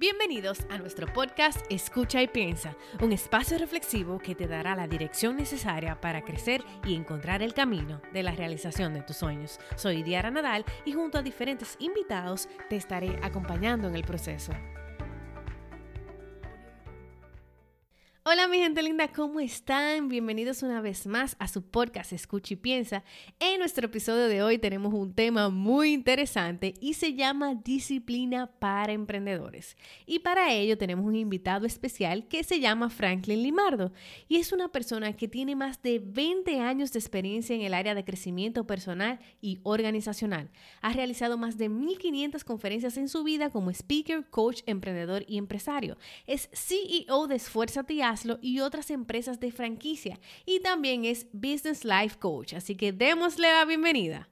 Bienvenidos a nuestro podcast Escucha y Piensa, un espacio reflexivo que te dará la dirección necesaria para crecer y encontrar el camino de la realización de tus sueños. Soy Diara Nadal y junto a diferentes invitados te estaré acompañando en el proceso. Hola mi gente linda, ¿cómo están? Bienvenidos una vez más a su podcast Escucha y Piensa. En nuestro episodio de hoy tenemos un tema muy interesante y se llama Disciplina para Emprendedores. Y para ello tenemos un invitado especial que se llama Franklin Limardo y es una persona que tiene más de 20 años de experiencia en el área de crecimiento personal y organizacional. Ha realizado más de 1500 conferencias en su vida como speaker, coach, emprendedor y empresario. Es CEO de Esfuérzate y y otras empresas de franquicia. Y también es Business Life Coach. Así que démosle la bienvenida.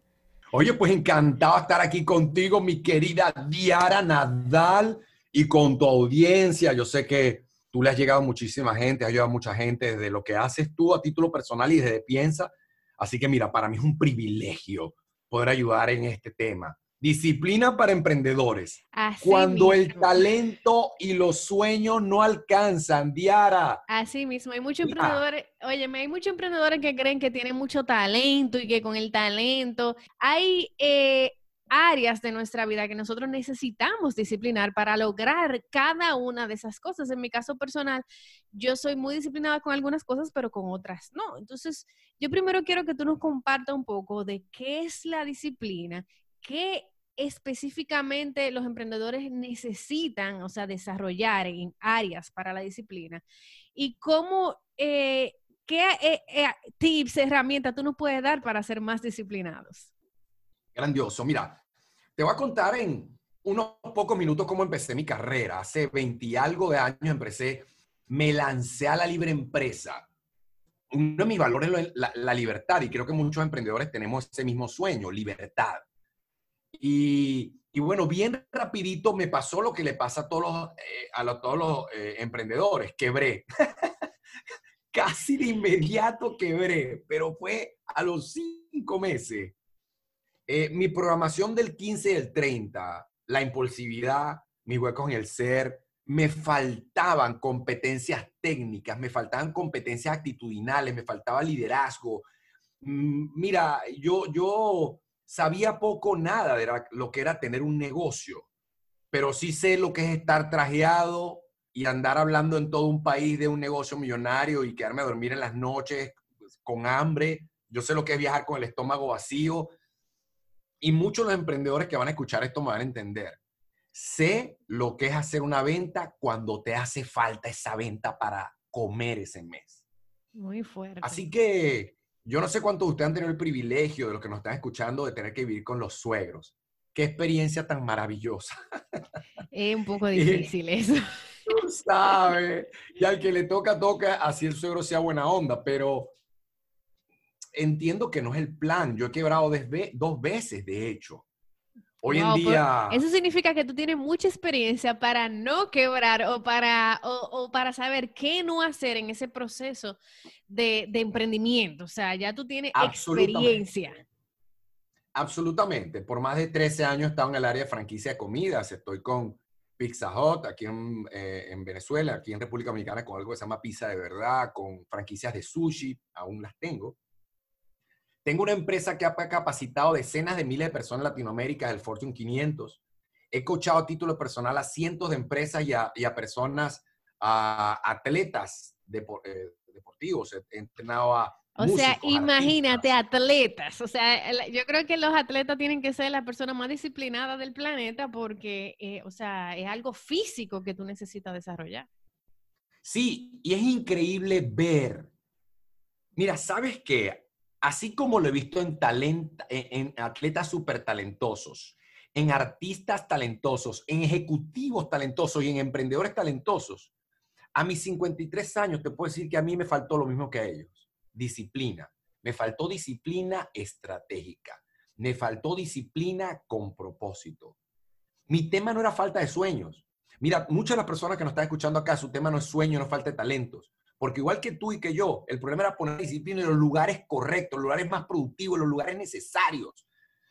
Oye, pues encantado estar aquí contigo, mi querida Diara Nadal, y con tu audiencia. Yo sé que tú le has llegado a muchísima gente, has ayudado a mucha gente desde lo que haces tú a título personal y desde Piensa. Así que mira, para mí es un privilegio poder ayudar en este tema. Disciplina para emprendedores. Cuando el talento y los sueños no alcanzan, Diara. Así mismo, hay muchos emprendedores, oye, hay muchos emprendedores que creen que tienen mucho talento y que con el talento hay eh, áreas de nuestra vida que nosotros necesitamos disciplinar para lograr cada una de esas cosas. En mi caso personal, yo soy muy disciplinada con algunas cosas, pero con otras no. Entonces, yo primero quiero que tú nos compartas un poco de qué es la disciplina ¿qué específicamente los emprendedores necesitan, o sea, desarrollar en áreas para la disciplina? Y cómo, eh, qué eh, eh, tips, herramientas tú nos puedes dar para ser más disciplinados? Grandioso. Mira, te voy a contar en unos pocos minutos cómo empecé mi carrera. Hace 20 y algo de años empecé, me lancé a la libre empresa. Uno de mis valores es la, la libertad y creo que muchos emprendedores tenemos ese mismo sueño, libertad. Y, bueno, bien rapidito me pasó lo que le pasa a todos los, eh, a, todos los eh, emprendedores, quebré. Casi de inmediato quebré, pero fue a los cinco meses. Eh, mi programación del 15 y del 30, la impulsividad, mis huecos en el ser, me faltaban competencias técnicas, me faltaban competencias actitudinales, me faltaba liderazgo. Mm, mira, yo, yo sabía poco nada de lo que era tener un negocio, pero sí sé lo que es estar trajeado y andar hablando en todo un país de un negocio millonario y quedarme a dormir en las noches pues, con hambre. Yo sé lo que es viajar con el estómago vacío. Y muchos de los emprendedores que van a escuchar esto me van a entender. Sé lo que es hacer una venta cuando te hace falta esa venta para comer ese mes. Muy fuerte. Así que yo no sé cuántos de ustedes han tenido el privilegio de los que nos están escuchando de tener que vivir con los suegros. Qué experiencia tan maravillosa. Es un poco difícil eso. Tú sabes. Y al que le toca, toca, así el suegro sea buena onda, pero entiendo que no es el plan. Yo he quebrado dos veces, de hecho. Hoy en día... Eso significa que tú tienes mucha experiencia para no quebrar o para, o, para saber qué no hacer en ese proceso de, emprendimiento. O sea, ya tú tienes experiencia. Absolutamente. Por más de 13 años he estado en el área de franquicia de comidas. Estoy con Pizza Hut aquí en, eh, en, Venezuela, aquí en República Dominicana con algo que se llama Pizza de Verdad, con franquicias de sushi, aún las tengo. Tengo una empresa que ha capacitado decenas de miles de personas en Latinoamérica del Fortune 500. He coachado a título personal a cientos de empresas y a, personas, a atletas eh, deportivos. He entrenado a o sea, imagínate, atletas. O sea, yo creo que los atletas tienen que ser la persona más disciplinada del planeta porque, eh, o sea, es algo físico que tú necesitas desarrollar. Sí, y es increíble ver. Mira, ¿sabes qué? Así como lo he visto en, en, atletas súper talentosos, en artistas talentosos, en ejecutivos talentosos y en emprendedores talentosos, a mis 53 años te puedo decir que a mí me faltó lo mismo que a ellos, disciplina. Me faltó disciplina estratégica. Me faltó disciplina con propósito. Mi tema no era falta de sueños. Mira, muchas de las personas que nos están escuchando acá, su tema no es sueño, no falta de talentos. Porque igual que tú y que yo, el problema era poner disciplina en los lugares correctos, los lugares más productivos, los lugares necesarios.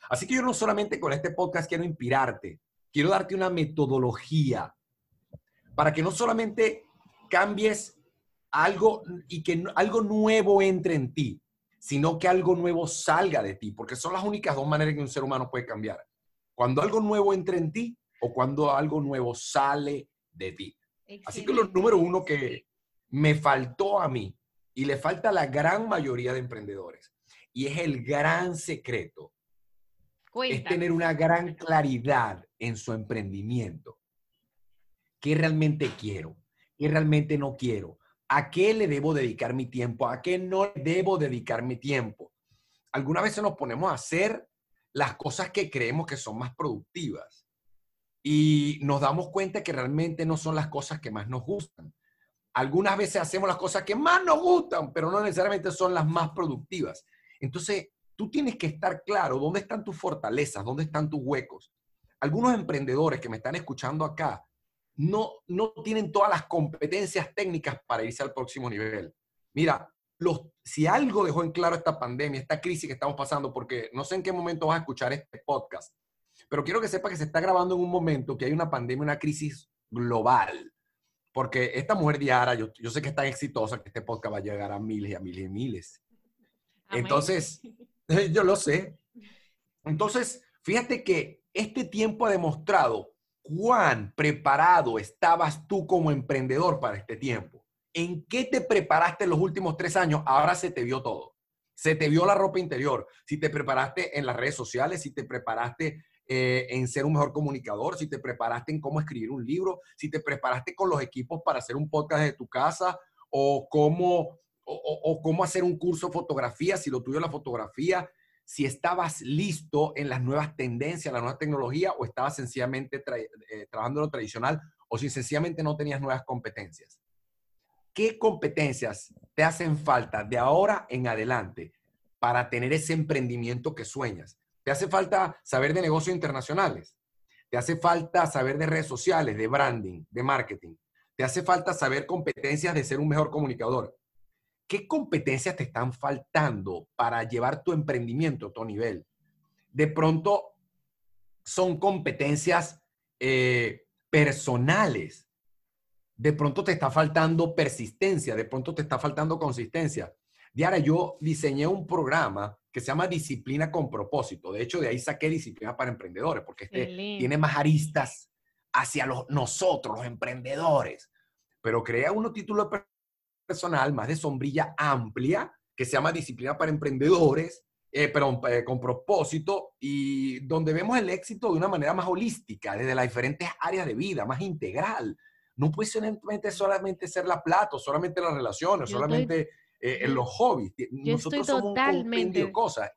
Así que yo no solamente con este podcast quiero inspirarte, quiero darte una metodología para que no solamente cambies algo y que algo nuevo entre en ti, sino que algo nuevo salga de ti, porque son las únicas dos maneras que un ser humano puede cambiar. Cuando algo nuevo entra en ti o cuando algo nuevo sale de ti. Así que lo número uno que me faltó a mí y le falta a la gran mayoría de emprendedores, y es el gran secreto, es tener una gran claridad en su emprendimiento. ¿Qué realmente quiero? ¿Qué realmente no quiero? ¿A qué le debo dedicar mi tiempo? ¿A qué no debo dedicar mi tiempo? Algunas veces nos ponemos a hacer las cosas que creemos que son más productivas y nos damos cuenta que realmente no son las cosas que más nos gustan. Algunas veces hacemos las cosas que más nos gustan, pero no necesariamente son las más productivas. Entonces, tú tienes que estar claro dónde están tus fortalezas, dónde están tus huecos. Algunos emprendedores que me están escuchando acá no, no tienen todas las competencias técnicas para irse al próximo nivel. Mira, los, si algo dejó en claro esta pandemia, esta crisis que estamos pasando, porque no sé en qué momento vas a escuchar este podcast, pero quiero que sepa que se está grabando en un momento que hay una pandemia, una crisis global. Porque esta mujer Diara, yo, yo sé que es tan exitosa que este podcast va a llegar a miles y a miles y miles. Entonces, yo lo sé. Entonces, fíjate que este tiempo ha demostrado cuán preparado estabas tú como emprendedor para este tiempo. ¿En qué te preparaste en los últimos tres años? Ahora se te vio todo. Se te vio la ropa interior. Si te preparaste en las redes sociales, si te preparaste eh, en ser un mejor comunicador, si te preparaste en cómo escribir un libro, si te preparaste con los equipos para hacer un podcast de tu casa o cómo, o, cómo hacer un curso de fotografía, si lo tuyo la fotografía, si estabas listo en las nuevas tendencias, la nueva tecnología, o estabas sencillamente eh, trabajando en lo tradicional, o si sencillamente no tenías nuevas competencias. ¿Qué competencias te hacen falta de ahora en adelante para tener ese emprendimiento que sueñas? ¿Te hace falta saber de negocios internacionales? ¿Te hace falta saber de redes sociales, de branding, de marketing? ¿Te hace falta saber competencias de ser un mejor comunicador? ¿qué competencias te están faltando para llevar tu emprendimiento a otro nivel? De pronto son competencias eh, personales. De pronto te está faltando persistencia, de pronto te está faltando consistencia. Diara, yo diseñé un programa que se llama Disciplina con propósito. De hecho, de ahí saqué Disciplina para Emprendedores, porque este tiene más aristas hacia los, nosotros, los emprendedores. Pero crea uno título personal, más de sombrilla amplia, que se llama Disciplina para Emprendedores, eh, perdón, eh, con propósito, y donde vemos el éxito de una manera más holística, desde las diferentes áreas de vida, más integral. No puede solamente, solamente ser la plata, solamente las relaciones, solamente eh, los hobbies. Nosotros somos totalmente, un de cosas.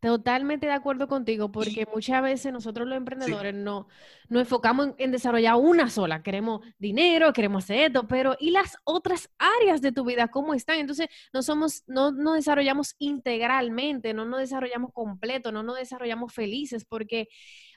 Totalmente de acuerdo contigo, porque muchas veces nosotros los emprendedores no nos enfocamos en, desarrollar una sola. Queremos dinero, queremos hacer esto, pero ¿y las otras áreas de tu vida cómo están? Entonces, no somos, no nos desarrollamos integralmente, no nos desarrollamos completo, no nos desarrollamos felices, porque,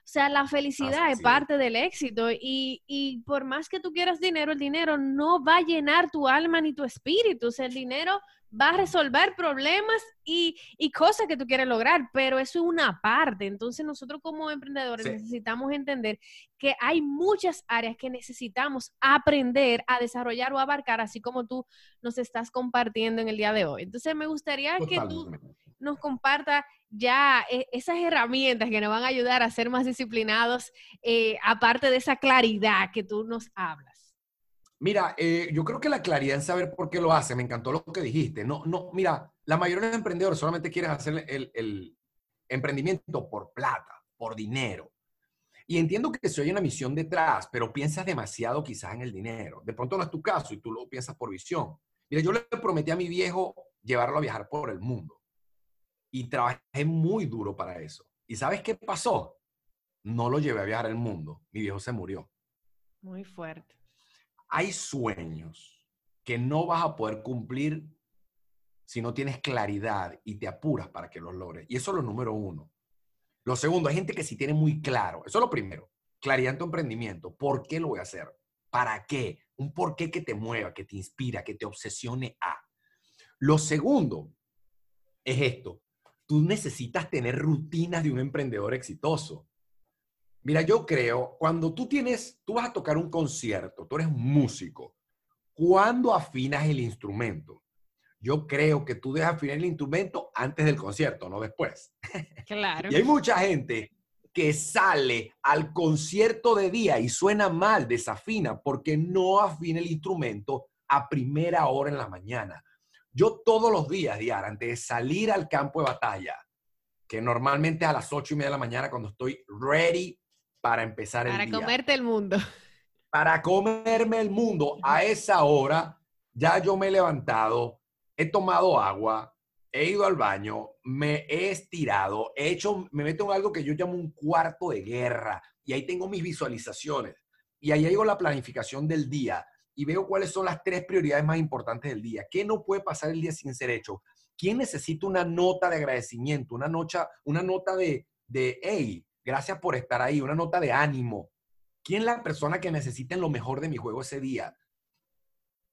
o sea, la felicidad es parte del éxito y, y por más que tú quieras dinero, el dinero no va a llenar tu alma ni tu espíritu. O sea, el dinero va a resolver problemas y, cosas que tú quieres lograr, pero eso es una parte. Entonces nosotros como emprendedores necesitamos entender que hay muchas áreas que necesitamos aprender a desarrollar o abarcar, así como tú nos estás compartiendo en el día de hoy. Entonces me gustaría que tú nos compartas ya eh, esas herramientas que nos van a ayudar a ser más disciplinados, eh, aparte de esa claridad que tú nos hablas. Mira, eh, yo creo que la claridad en saber por qué lo hace, me encantó lo que dijiste. No, no, mira, la mayoría de los emprendedores solamente quieren hacer el, emprendimiento por plata, por dinero. Y entiendo que se oye una misión detrás, pero piensas demasiado quizás en el dinero. De pronto no es tu caso y tú lo piensas por visión. Mira, yo le prometí a mi viejo llevarlo a viajar por el mundo. Y trabajé muy duro para eso. ¿Y sabes qué pasó? No lo llevé a viajar al mundo. Mi viejo se murió. Muy fuerte hay sueños que no vas a poder cumplir si no tienes claridad y te apuras para que los logres. Y eso es lo número uno. Lo segundo, hay gente que sí tiene muy claro. Eso es lo primero. Claridad en tu emprendimiento. ¿Por qué lo voy a hacer? ¿Para qué? Un por qué que te mueva, que te inspira, que te obsesione a. Lo segundo es esto. Tú necesitas tener rutinas de un emprendedor exitoso. Mira, yo creo, cuando tú tienes, tú vas a tocar un concierto, tú eres músico, ¿cuándo afinas el instrumento? Yo creo que tú dejas afinar el instrumento antes del concierto, no después. Claro. y hay mucha gente que sale al concierto de día y suena mal, desafina, porque no afina el instrumento a primera hora en la mañana. Yo todos los días, Diara, antes de salir al campo de batalla, que normalmente a las ocho y media de la mañana cuando estoy ready para empezar el Para día. comerte el mundo. Para comerme el mundo. A esa hora ya yo me he levantado, he tomado agua, he ido al baño, me he estirado, he hecho, me meto en algo que yo llamo un cuarto de guerra y ahí tengo mis visualizaciones y ahí hago la planificación del día y veo cuáles son las tres prioridades más importantes del día. ¿Qué no puede pasar el día sin ser hecho? ¿Quién necesita una nota de agradecimiento, una, nocha, una nota de, de, hey, gracias por estar ahí, una nota de ánimo? ¿Quién es la persona que necesita lo mejor de mi juego ese día?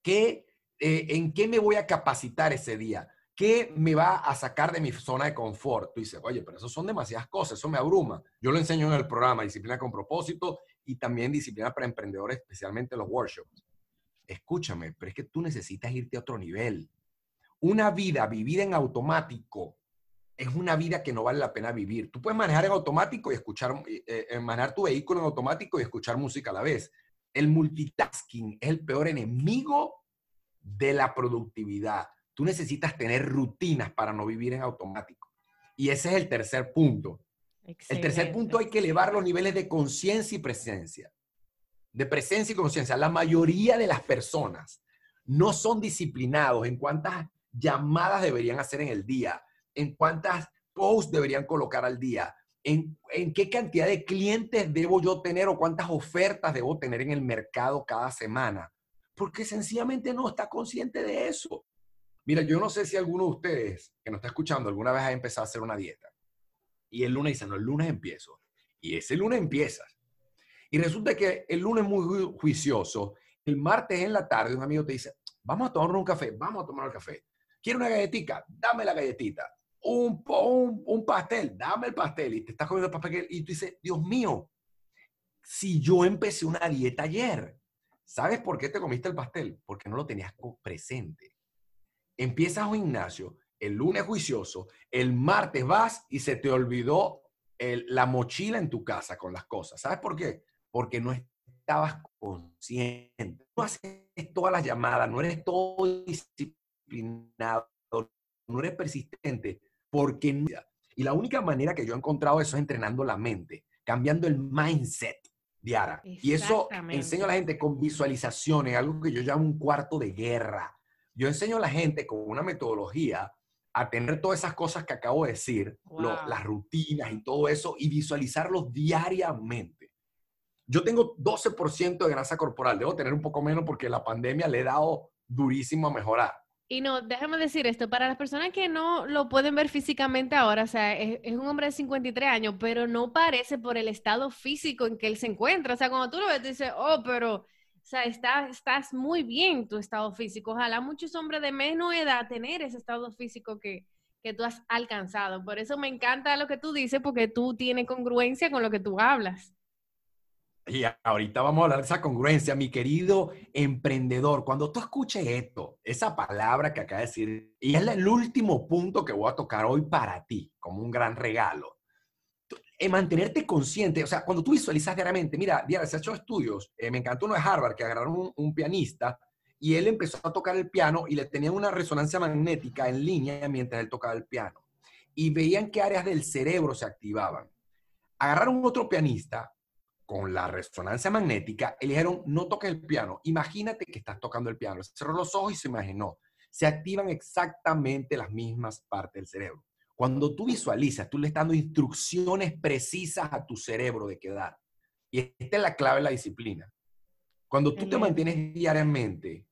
¿Qué, eh, ¿En qué me voy a capacitar ese día? ¿Qué me va a sacar de mi zona de confort? Tú dices, oye, pero eso son demasiadas cosas, eso me abruma. Yo lo enseño en el programa Disciplina con propósito y también Disciplina para Emprendedores, especialmente los workshops. Escúchame, pero es que tú necesitas irte a otro nivel. Una vida vivida en automático es una vida que no vale la pena vivir. Tú puedes manejar en automático y escuchar, eh, eh, manejar tu vehículo en automático y escuchar música a la vez. El multitasking es el peor enemigo de la productividad. Tú necesitas tener rutinas para no vivir en automático. Y ese es el tercer punto. Excelente. El tercer punto hay que elevar los niveles de conciencia y presencia. De presencia y conciencia. La mayoría de las personas no son disciplinados en cuántas llamadas deberían hacer en el día, en cuántas posts deberían colocar al día, en, en, qué cantidad de clientes debo yo tener o cuántas ofertas debo tener en el mercado cada semana. Porque sencillamente no está consciente de eso. Mira, yo no sé si alguno de ustedes que nos está escuchando alguna vez ha empezado a hacer una dieta. Y el lunes dice, no, el lunes empiezo. Y ese lunes empiezas. Y resulta que el lunes muy juicioso, el martes en la tarde un amigo te dice, vamos a tomar un café, vamos a tomar el café. ¿Quiere una galletita? Dame la galletita. Un, un, pastel, dame el pastel. Y te estás comiendo el pastel y tú dices, Dios mío, si yo empecé una dieta ayer, ¿sabes por qué te comiste el pastel? Porque no lo tenías presente. Empiezas un gimnasio, el lunes juicioso, el martes vas y se te olvidó la mochila en tu casa con las cosas. ¿Sabes por qué? Porque no estabas consciente. No haces todas las llamadas, no eres todo disciplinado, no eres persistente, porque no. Y la única manera que yo he encontrado eso es entrenando la mente, cambiando el mindset diaria. Y eso enseño a la gente con visualizaciones, algo que yo llamo un cuarto de guerra. Yo enseño a la gente con una metodología a tener todas esas cosas que acabo de decir, wow. lo, las rutinas y todo eso, y visualizarlos diariamente. Yo tengo 12% de grasa corporal, debo tener un poco menos porque la pandemia le he dado durísimo a mejorar. Y no, déjame decir esto, para las personas que no lo pueden ver físicamente ahora, o sea, es, es, un hombre de 53 años, pero no parece por el estado físico en que él se encuentra. O sea, cuando tú lo ves, tú dices, oh, pero, o sea, está, estás muy bien tu estado físico. Ojalá muchos hombres de menos edad tener ese estado físico que, que tú has alcanzado. Por eso me encanta lo que tú dices, porque tú tienes congruencia con lo que tú hablas. Y ahorita vamos a hablar de esa congruencia, mi querido emprendedor. Cuando tú escuches esto, esa palabra que acaba de decir, y es el último punto que voy a tocar hoy para ti, como un gran regalo. En mantenerte consciente, o sea, cuando tú visualizas diariamente, mira, Diana, se ha hecho estudios, eh, me encantó uno de Harvard, que agarraron un, un, pianista y él empezó a tocar el piano y le tenían una resonancia magnética en línea mientras él tocaba el piano. Y veían qué áreas del cerebro se activaban. Agarraron otro pianista, con la resonancia magnética, le dijeron, no toques el piano, imagínate que estás tocando el piano. Cerró los ojos y se imaginó. Se activan exactamente las mismas partes del cerebro. Cuando tú visualizas, tú le estás dando instrucciones precisas a tu cerebro de quedar. Y esta es la clave de la disciplina. Cuando tú te mantienes diariamente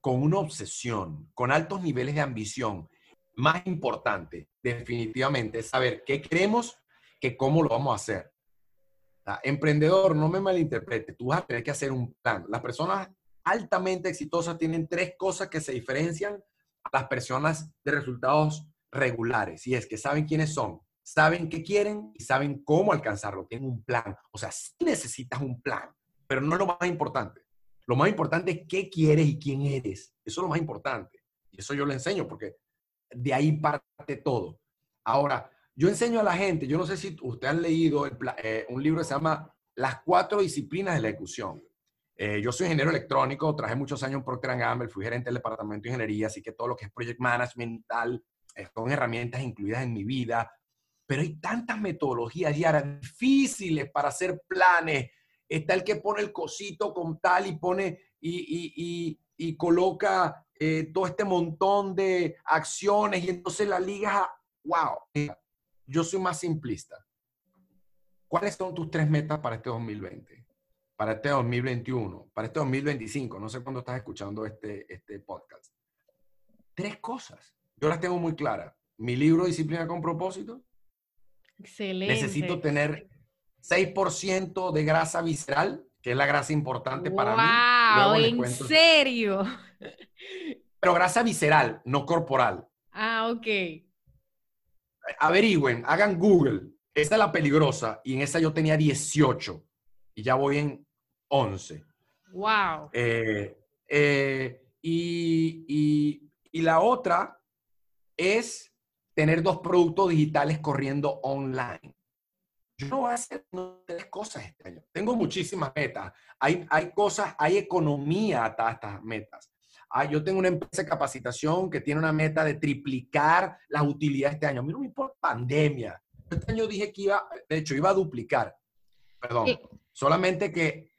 con una obsesión, con altos niveles de ambición, más importante definitivamente es saber qué queremos que cómo lo vamos a hacer. Emprendedor, no me malinterprete, tú vas a tener que hacer un plan. Las personas altamente exitosas tienen tres cosas que se diferencian a las personas de resultados regulares. Y es que saben quiénes son, saben qué quieren y saben cómo alcanzarlo. Tienen un plan. O sea, sí necesitas un plan, pero no es lo más importante. Lo más importante es qué quieres y quién eres. Eso es lo más importante. Y eso yo le enseño porque de ahí parte todo. Ahora, yo enseño a la gente, yo no sé si usted han leído eh, un libro que se llama Las cuatro disciplinas de la ejecución. Eh, yo soy ingeniero electrónico, trabajé muchos años en Procter Gamble, fui gerente del departamento de ingeniería, así que todo lo que es project management tal, eh, son herramientas incluidas en mi vida. Pero hay tantas metodologías ya difíciles para hacer planes. Está el que pone el cosito con tal y pone y, y coloca todo este montón de acciones y entonces la liga, wow, yo soy más simplista. ¿Cuáles son tus tres metas para este 2020? Para este 2021, para este 2025, no sé cuándo estás escuchando este, este podcast. Tres cosas. Yo las tengo muy claras. Mi libro Disciplina con propósito. Excelente. Necesito tener 6% de grasa visceral, que es la grasa importante para mí. ¡Wow! ¿En serio? Pero grasa visceral, no corporal. Ah, ok averigüen, hagan Google. Esa es la peligrosa y en esa yo tenía 18 y ya voy en 11. Wow. Eh, eh, y, la otra es tener dos productos digitales corriendo online. Yo no voy a hacer tres cosas este año. Tengo muchísimas metas. Hay, hay cosas, hay economía a estas metas. Ah, yo tengo una empresa de capacitación que tiene una meta de triplicar las utilidades este año. A mí no me importa pandemia. Este año dije que iba, de hecho, iba a duplicar. Perdón. Solamente que,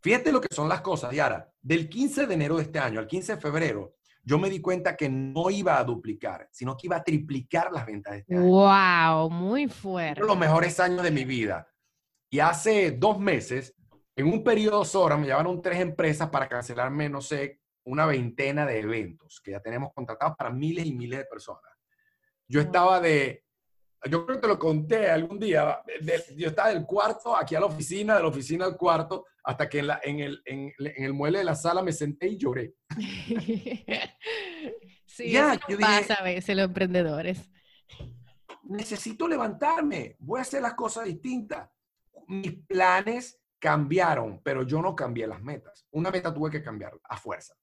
fíjate lo que son las cosas, Yara. Del 15 de enero de este año al 15 de febrero, yo me di cuenta que no iba a duplicar, sino que iba a triplicar las ventas de este año. ¡Wow! Muy fuerte. Los mejores años de mi vida. Y hace dos meses, en un periodo de horas, me llevaron tres empresas para cancelarme, no sé, una veintena de eventos que ya tenemos contratados para miles y miles de personas. Yo estaba de, yo creo que te lo conté algún día, yo estaba del cuarto aquí a la oficina, de la oficina al cuarto, hasta que en, la, en, el, en, el mueble de la sala me senté y lloré. sí, ya, eso pasa a veces los emprendedores. Necesito levantarme, voy a hacer las cosas distintas. Mis planes cambiaron, pero yo no cambié las metas. Una meta tuve que cambiar a fuerza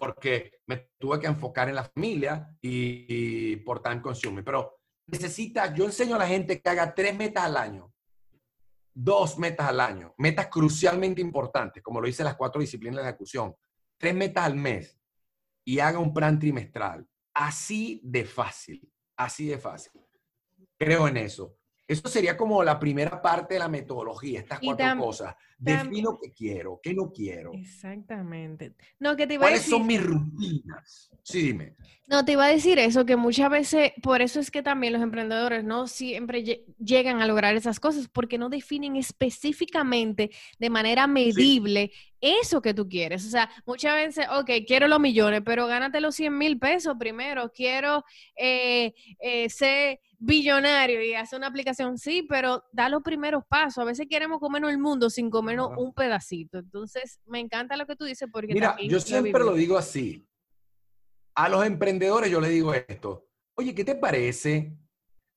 porque me tuve que enfocar en la familia y, por tan consume. Pero necesita, yo enseño a la gente que haga tres metas al año, dos metas al año, metas crucialmente importantes, como lo dice las cuatro disciplinas de ejecución, tres metas al mes y haga un plan trimestral. Así de fácil, así de fácil. Creo en eso. Eso sería como la primera parte de la metodología, estas cuatro cosas. Defino qué quiero, qué no quiero. Exactamente. No, que te iba ¿Cuáles son mis rutinas? Sí, dime. No, te iba a decir eso, que muchas veces, por eso es que también los emprendedores no siempre llegan a lograr esas cosas, porque no definen específicamente, de manera medible, eso que tú quieres. O sea, muchas veces, ok, quiero los millones, pero gánate los 100 mil pesos primero. Quiero eh, eh, ser billonario y hace una aplicación, sí, pero da los primeros pasos. A veces queremos comernos el mundo sin comernos un pedacito. Entonces, me encanta lo que tú dices porque... Mira, yo siempre lo digo así. A los emprendedores yo les digo esto. Oye, ¿qué te parece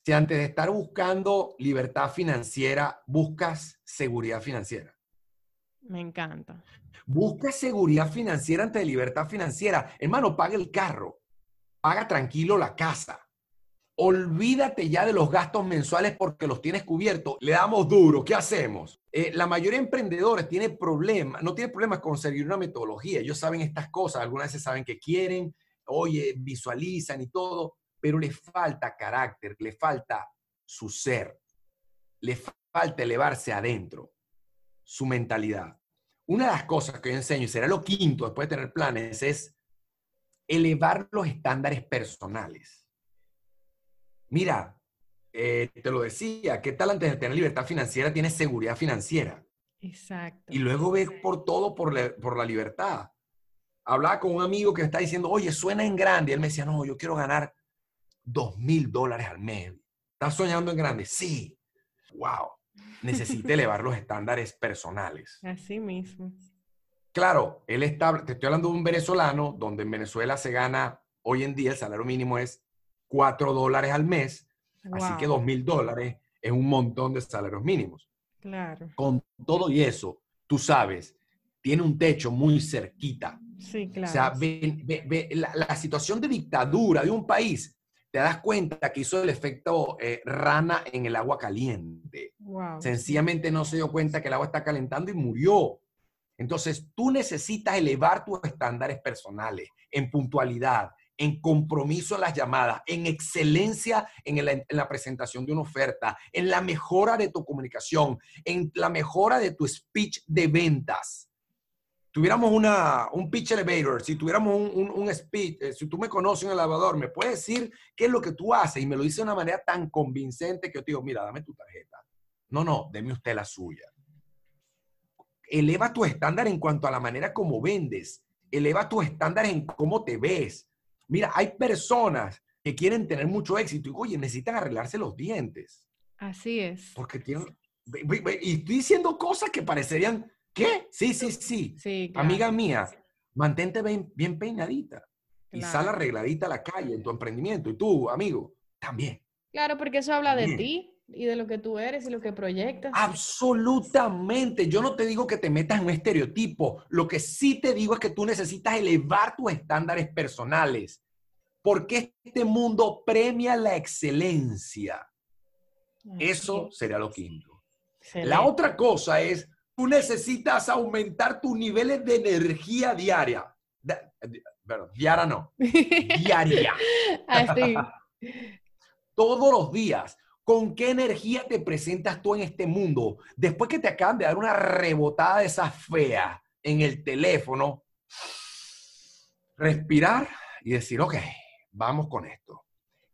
si antes de estar buscando libertad financiera, buscas seguridad financiera? Me encanta. Busca seguridad financiera antes de libertad financiera. Hermano, paga el carro. Paga tranquilo la casa Olvídate ya de los gastos mensuales porque los tienes cubiertos. Le damos duro. ¿Qué hacemos? Eh, la mayoría de emprendedores tiene problemas, no tiene problemas con seguir una metodología. Ellos saben estas cosas, algunas veces saben que quieren, oye, visualizan y todo, pero le falta carácter, le falta su ser, le falta elevarse adentro, su mentalidad. Una de las cosas que yo enseño, y será lo quinto después de tener planes, es elevar los estándares personales mira, eh, te lo decía, ¿qué tal antes de tener libertad financiera tienes seguridad financiera? Exacto. Y luego ves por todo por la, por la libertad. Hablaba con un amigo que me está diciendo, oye, suena en grande. Y él me decía, no, yo quiero ganar dos mil dólares al mes. ¿Estás soñando en grande? Sí. Wow. Necesita elevar los estándares personales. Así mismo. Claro, él está, te estoy hablando de un venezolano, donde en Venezuela se gana, hoy en día el salario mínimo es 4 dólares al mes. Así que dos mil dólares es un montón de salarios mínimos. Claro. Con todo y eso, tú sabes, tiene un techo muy cerquita. Sí, claro. O sea, ve, la, situación de dictadura de un país, te das cuenta que hizo el efecto eh, rana en el agua caliente. Sencillamente no se dio cuenta que el agua está calentando y murió. Entonces, tú necesitas elevar tus estándares personales en puntualidad, en compromiso en las llamadas, en excelencia en, la presentación de una oferta, en la mejora de tu comunicación, en la mejora de tu speech de ventas. Tuviéramos una, un pitch elevator, si tuviéramos un, speech, eh, si tú me conoces en el elevador, me puedes decir qué es lo que tú haces y me lo dice de una manera tan convincente que yo te digo, mira, dame tu tarjeta. No, no, deme usted la suya. Eleva tu estándar en cuanto a la manera como vendes. Eleva tu estándar en cómo te ves Mira, hay personas que quieren tener mucho éxito y, oye, necesitan arreglarse los dientes. Así es. Porque tienen... Y estoy diciendo cosas que parecerían, ¿qué? Sí, sí, sí. sí Amiga mía, mantente bien, peinadita y sal arregladita a la calle en tu emprendimiento. Y tú, amigo, también. Claro, porque eso habla de ti y de lo que tú eres y lo que proyectas. Absolutamente. Yo no te digo que te metas en un estereotipo. Lo que sí te digo es que tú necesitas elevar tus estándares personales porque este mundo premia la excelencia. Eso sería lo quinto. La otra cosa es, tú necesitas aumentar tus niveles de energía diaria. Diaria no. Diaria. Así. Todos los días. ¿Con qué energía te presentas tú en este mundo? Después que te acaban de dar una rebotada de esa fea en el teléfono, respirar y decir, ok, vamos con esto.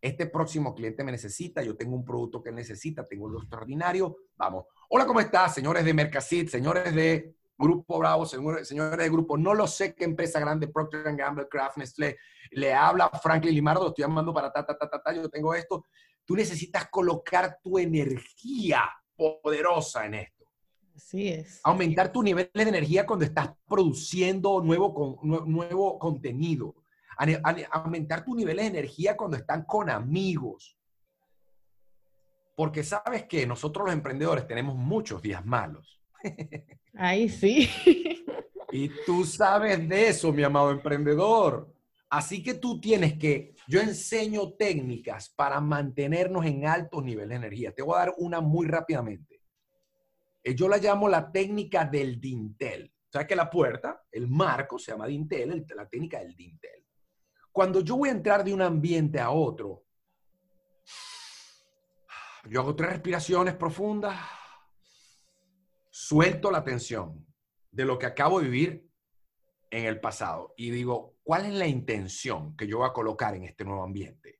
Este próximo cliente me necesita, yo tengo un producto que necesita, tengo lo extraordinario, vamos. Hola, ¿cómo estás, señores de Mercasit, señores de Grupo Bravo, señores, de Grupo, no lo sé qué empresa grande, Procter Gamble, Kraft, Nestlé, le habla Franklin Limardo, estoy llamando para ta, ta, ta, ta, ta, yo tengo esto. Tú necesitas colocar tu energía poderosa en esto. Así es. Aumentar tu nivel de energía cuando estás produciendo nuevo, nuevo contenido aumentar tu nivel de energía cuando están con amigos. Porque sabes que nosotros los emprendedores tenemos muchos días malos. Ahí sí. Y tú sabes de eso, mi amado emprendedor. Así que tú tienes que, yo enseño técnicas para mantenernos en altos niveles de energía. Te voy a dar una muy rápidamente. Eh, yo la llamo la técnica del dintel. O sea que la puerta, el marco se llama dintel, la técnica del dintel. Cuando yo voy a entrar de un ambiente a otro, yo hago tres respiraciones profundas, suelto la tensión de lo que acabo de vivir en el pasado y digo, ¿cuál es la intención que yo voy a colocar en este nuevo ambiente?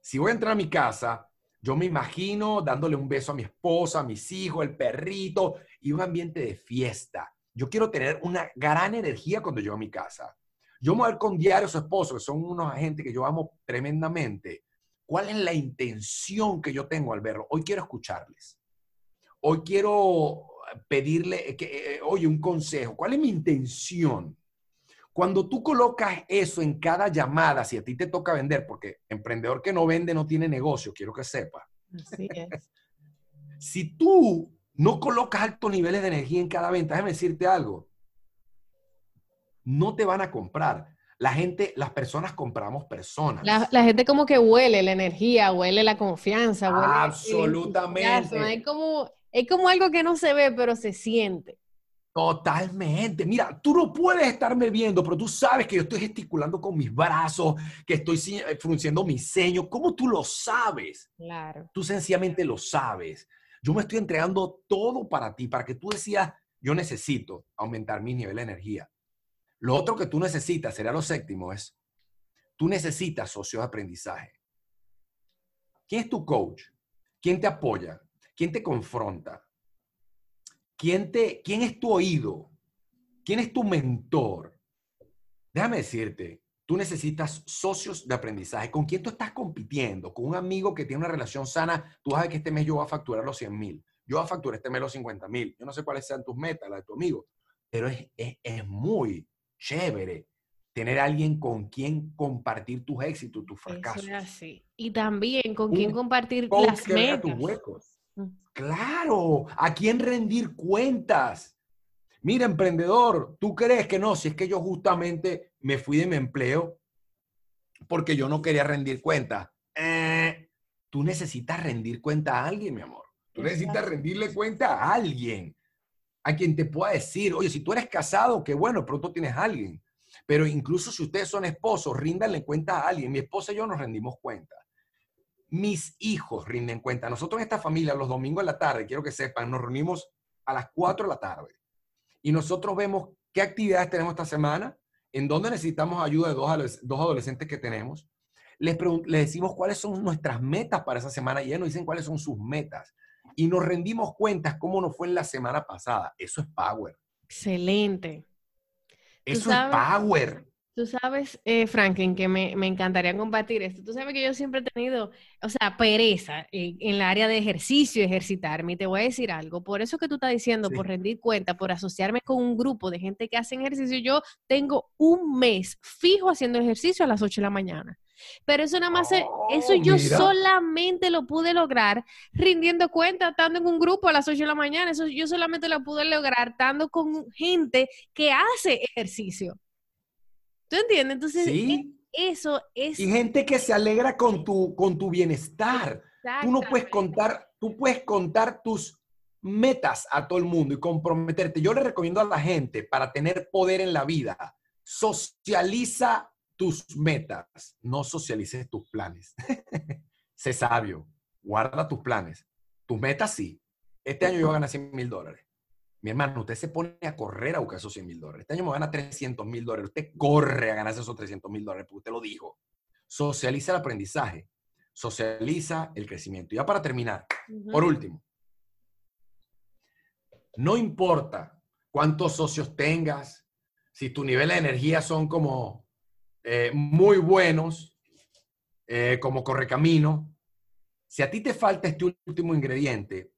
Si voy a entrar a mi casa, yo me imagino dándole un beso a mi esposa, a mis hijos, el perrito y un ambiente de fiesta. Yo quiero tener una gran energía cuando llego a mi casa. Yo me voy con Diario su esposo, que son unos agentes que yo amo tremendamente. ¿Cuál es la intención que yo tengo al verlo? Hoy quiero escucharles. Hoy quiero pedirle, que, eh, oye, un consejo. ¿Cuál es mi intención? Cuando tú colocas eso en cada llamada, si a ti te toca vender, porque emprendedor que no vende no tiene negocio, quiero que sepa. Así es. si tú no colocas altos niveles de energía en cada venta, déjame decirte algo no te van a comprar. La gente, las personas compramos personas. La, gente como que huele la energía, huele la confianza. Huele Absolutamente. Es como, es como algo que no se ve, pero se siente. Totalmente. Mira, tú no puedes estarme viendo, pero tú sabes que yo estoy gesticulando con mis brazos, que estoy eh, frunciendo mi ceño. ¿Cómo tú lo sabes? Claro. Tú sencillamente lo sabes. Yo me estoy entregando todo para ti, para que tú decías, yo necesito aumentar mi nivel de energía. Lo otro que tú necesitas, sería lo séptimo, es, tú necesitas socios de aprendizaje. ¿Quién es tu coach? ¿Quién te apoya? ¿Quién te confronta? ¿Quién, te, ¿Quién es tu oído? ¿Quién es tu mentor? Déjame decirte, tú necesitas socios de aprendizaje. ¿Con quién tú estás compitiendo? Con un amigo que tiene una relación sana. Tú sabes que este mes yo voy a facturar los 100 mil. Yo voy a facturar este mes los 50 mil. Yo no sé cuáles sean tus metas, la de tu amigo, pero es, es, es muy chévere tener alguien con quien compartir tus éxitos, tus fracasos. Eso es así. Y también con quien compartir las metas. tus huecos. Claro, a quién rendir cuentas. Mira, emprendedor, ¿tú crees que no? Si es que yo justamente me fui de mi empleo porque yo no quería rendir cuentas. Eh, tú necesitas rendir cuenta a alguien, mi amor. Tú necesitas rendirle cuenta a alguien, a quien te pueda decir, oye, si tú eres casado, qué bueno, pronto tienes a alguien. Pero incluso si ustedes son esposos, ríndanle cuenta a alguien. Mi esposa y yo nos rendimos cuenta. Mis hijos rinden cuenta. Nosotros en esta familia, los domingos en la tarde, quiero que sepan, nos reunimos a las 4 de la tarde. Y nosotros vemos qué actividades tenemos esta semana, en dónde necesitamos ayuda de dos, dos adolescentes que tenemos. Les, les decimos cuáles son nuestras metas para esa semana y ellos nos dicen cuáles son sus metas. Y nos rendimos cuentas cómo nos fue en la semana pasada. Eso es power. Excelente. Eso es power. Tú sabes, eh, Franklin, que me, encantaría compartir esto. Tú sabes que yo siempre he tenido, o sea, pereza en, el área de ejercicio ejercitarme. Y te voy a decir algo. Por eso que tú estás diciendo, por rendir cuenta, por asociarme con un grupo de gente que hace ejercicio, yo tengo un mes fijo haciendo ejercicio a las 8 de la mañana. Pero eso nada más, eso oh, yo solamente lo pude lograr rindiendo cuenta, estando en un grupo a las 8 de la mañana. Eso yo solamente lo pude lograr estando con gente que hace ejercicio. ¿Tú entiendes? Entonces, e, eso es... Y gente que se alegra con tu, con tu bienestar. Tú no puedes contar, tú puedes contar tus metas a todo el mundo y comprometerte. Yo le recomiendo a la gente para tener poder en la vida, socializa tus metas, no socialices tus planes. sé sabio, guarda tus planes. Tus metas sí. Este año yo voy a ganar 100 mil dólares. Mi hermano, usted se pone a correr a buscar esos 100 mil dólares. Este año me gana 300 mil dólares. Usted corre a ganarse esos 300 mil dólares porque usted lo dijo. Socializa el aprendizaje. Socializa el crecimiento. Y ya para terminar, por último, no importa cuántos socios tengas, si tu nivel de energía son como eh, muy bunos, eh, como Correcamino, si a ti te falta este último ingrediente,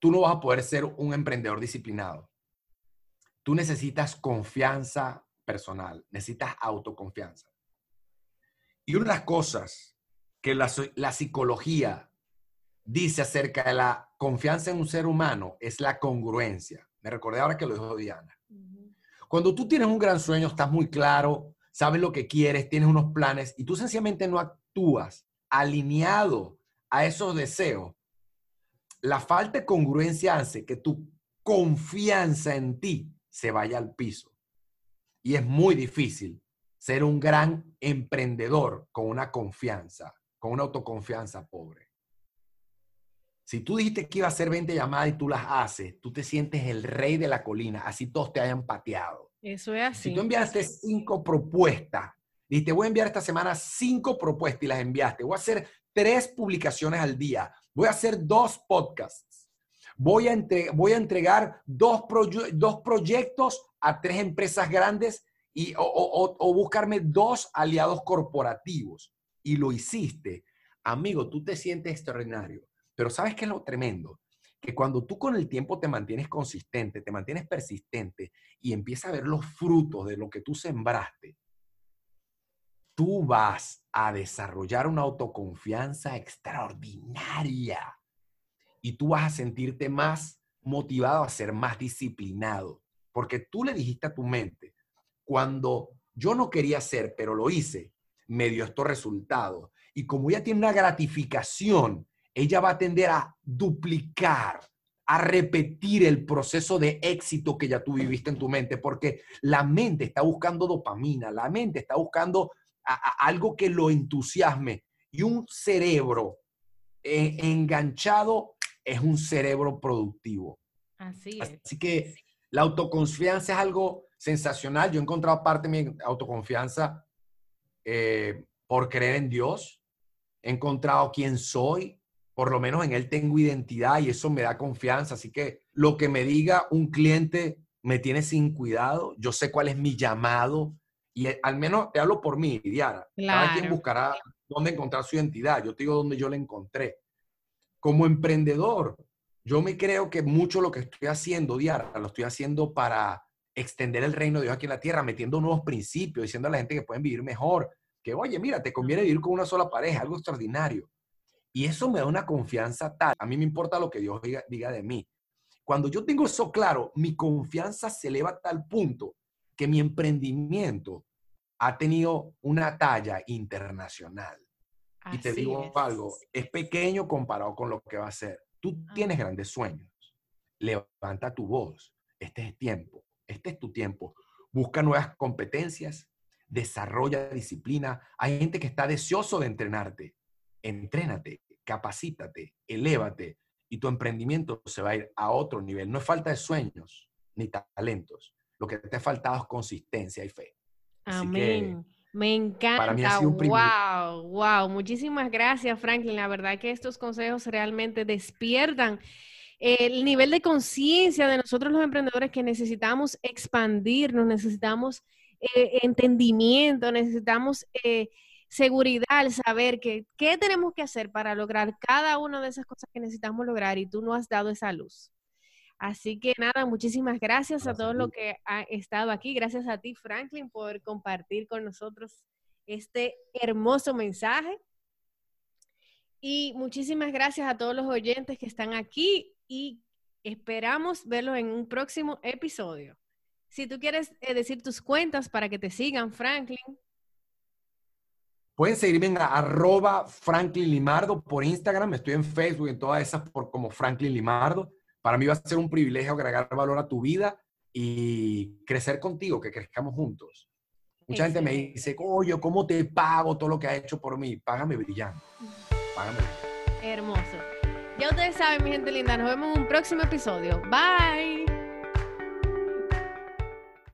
tú no vas a poder ser un emprendedor disciplinado. Tú necesitas confianza personal, necesitas autoconfianza. Y una de las cosas que la, la psicología dice acerca de la confianza en un ser humano es la congruencia. Me recordé ahora que lo dijo Diana. Cuando tú tienes un gran sueño, estás muy claro sabes lo que quieres, tienes unos planes y tú sencillamente no actúas alineado a esos deseos, la falta de congruencia hace que tu confianza en ti se vaya al piso. Y es muy difícil ser un gran emprendedor con una confianza, con una autoconfianza pobre. Si tú dijiste que iba a hacer 20 llamadas y tú las haces, tú te sientes el rey de la colina, así todos te hayan pateado. Eso es así. Si tú enviaste cinco propuestas y te voy a enviar esta semana cinco propuestas y las enviaste, voy a hacer tres publicaciones al día, voy a hacer dos podcasts, voy a, entregar dos, proyectos a tres empresas grandes y, o, o buscarme dos aliados corporativos y lo hiciste. Amigo, tú te sientes extraordinario. Pero ¿sabes qué es lo tremendo? que cuando tú con el tiempo te mantienes consistente, te mantienes persistente y empiezas a ver los frutos de lo que tú sembraste, tú vas a desarrollar una autoconfianza extraordinaria y tú vas a sentirte más motivado a ser más disciplinado, porque tú le dijiste a tu mente, cuando yo no quería hacer, pero lo hice, me dio estos resultados. Y como ya tiene una gratificación ella va a tender a duplicar, a repetir el proceso de éxito que ya tú viviste en tu mente, porque la mente está buscando dopamina, la mente está buscando algo que lo entusiasme y un cerebro eh, enganchado es un cerebro productivo. Así es. Así que la autoconfianza es algo sensacional. Yo he encontrado parte de mi autoconfianza eh, por creer en Dios. He encontrado quién soy, por lo menos en él tengo identidad y eso me da confianza. Así que lo que me diga un cliente me tiene sin cuidado. Yo sé cuál es mi llamado y eh, al menos te hablo por mí, Diana. Cada quien buscará dónde encontrar su identidad. Yo te digo dónde yo la encontré. Como emprendedor, yo me creo que mucho lo que estoy haciendo, Diana, lo estoy haciendo para extender el reino de Dios aquí en la tierra, metiendo nuevos principios, diciendo a la gente que pueden vivir mejor, que oye, mira, te conviene vivir con una sola pareja, algo extraordinario. Y eso me da una confianza tal. A mí me importa lo que Dios diga, diga de mí. Cuando yo tengo eso claro, mi confianza se eleva a tal punto que mi emprendimiento ha tenido una talla internacional. y te digo algo, es pequeño comparado con lo que va a ser. Tú tienes grandes sueños. Levanta tu voz. Este es tiempo. Este es tu tiempo. Busca nuevas competencias. Desarrolla disciplina. Hay gente que está deseoso de entrenarte. Entrénate, capacítate, elévate y tu emprendimiento se va a ir a otro nivel. No es falta de sueños ni talentos. Lo que te ha faltado es consistencia y fe. Amén. Me encanta. Para mí ha sido un wow, wow. Muchísimas gracias, Franklin. La verdad que estos consejos realmente despiertan el nivel de conciencia de nosotros los emprendedores que necesitamos expandirnos, necesitamos eh, entendimiento, necesitamos eh, seguridad al saber que qué tenemos que hacer para lograr cada una de esas cosas que necesitamos lograr y tú no has dado esa luz. Así que nada, muchísimas gracias, a todos los que han estado aquí. Gracias a ti, Franklin, por compartir con nosotros este hermoso mensaje. Y muchísimas gracias a todos los oyentes que están aquí y esperamos verlos en un próximo episodio. Si tú quieres eh, decir tus cuentas para que te sigan, Franklin. Pueden seguirme en arroba Franklin Limardo por Instagram. Estoy en Facebook, en todas esas por como Franklin Limardo. Para mí va a ser un privilegio agregar valor a tu vida y crecer contigo, que crezcamos juntos. Mucha gente me dice, oye, ¿cómo te pago todo lo que has hecho por mí? Págame brillando. Págame brillando. Hermoso. Ya ustedes saben, mi gente linda, nos vemos en un próximo episodio. Bye.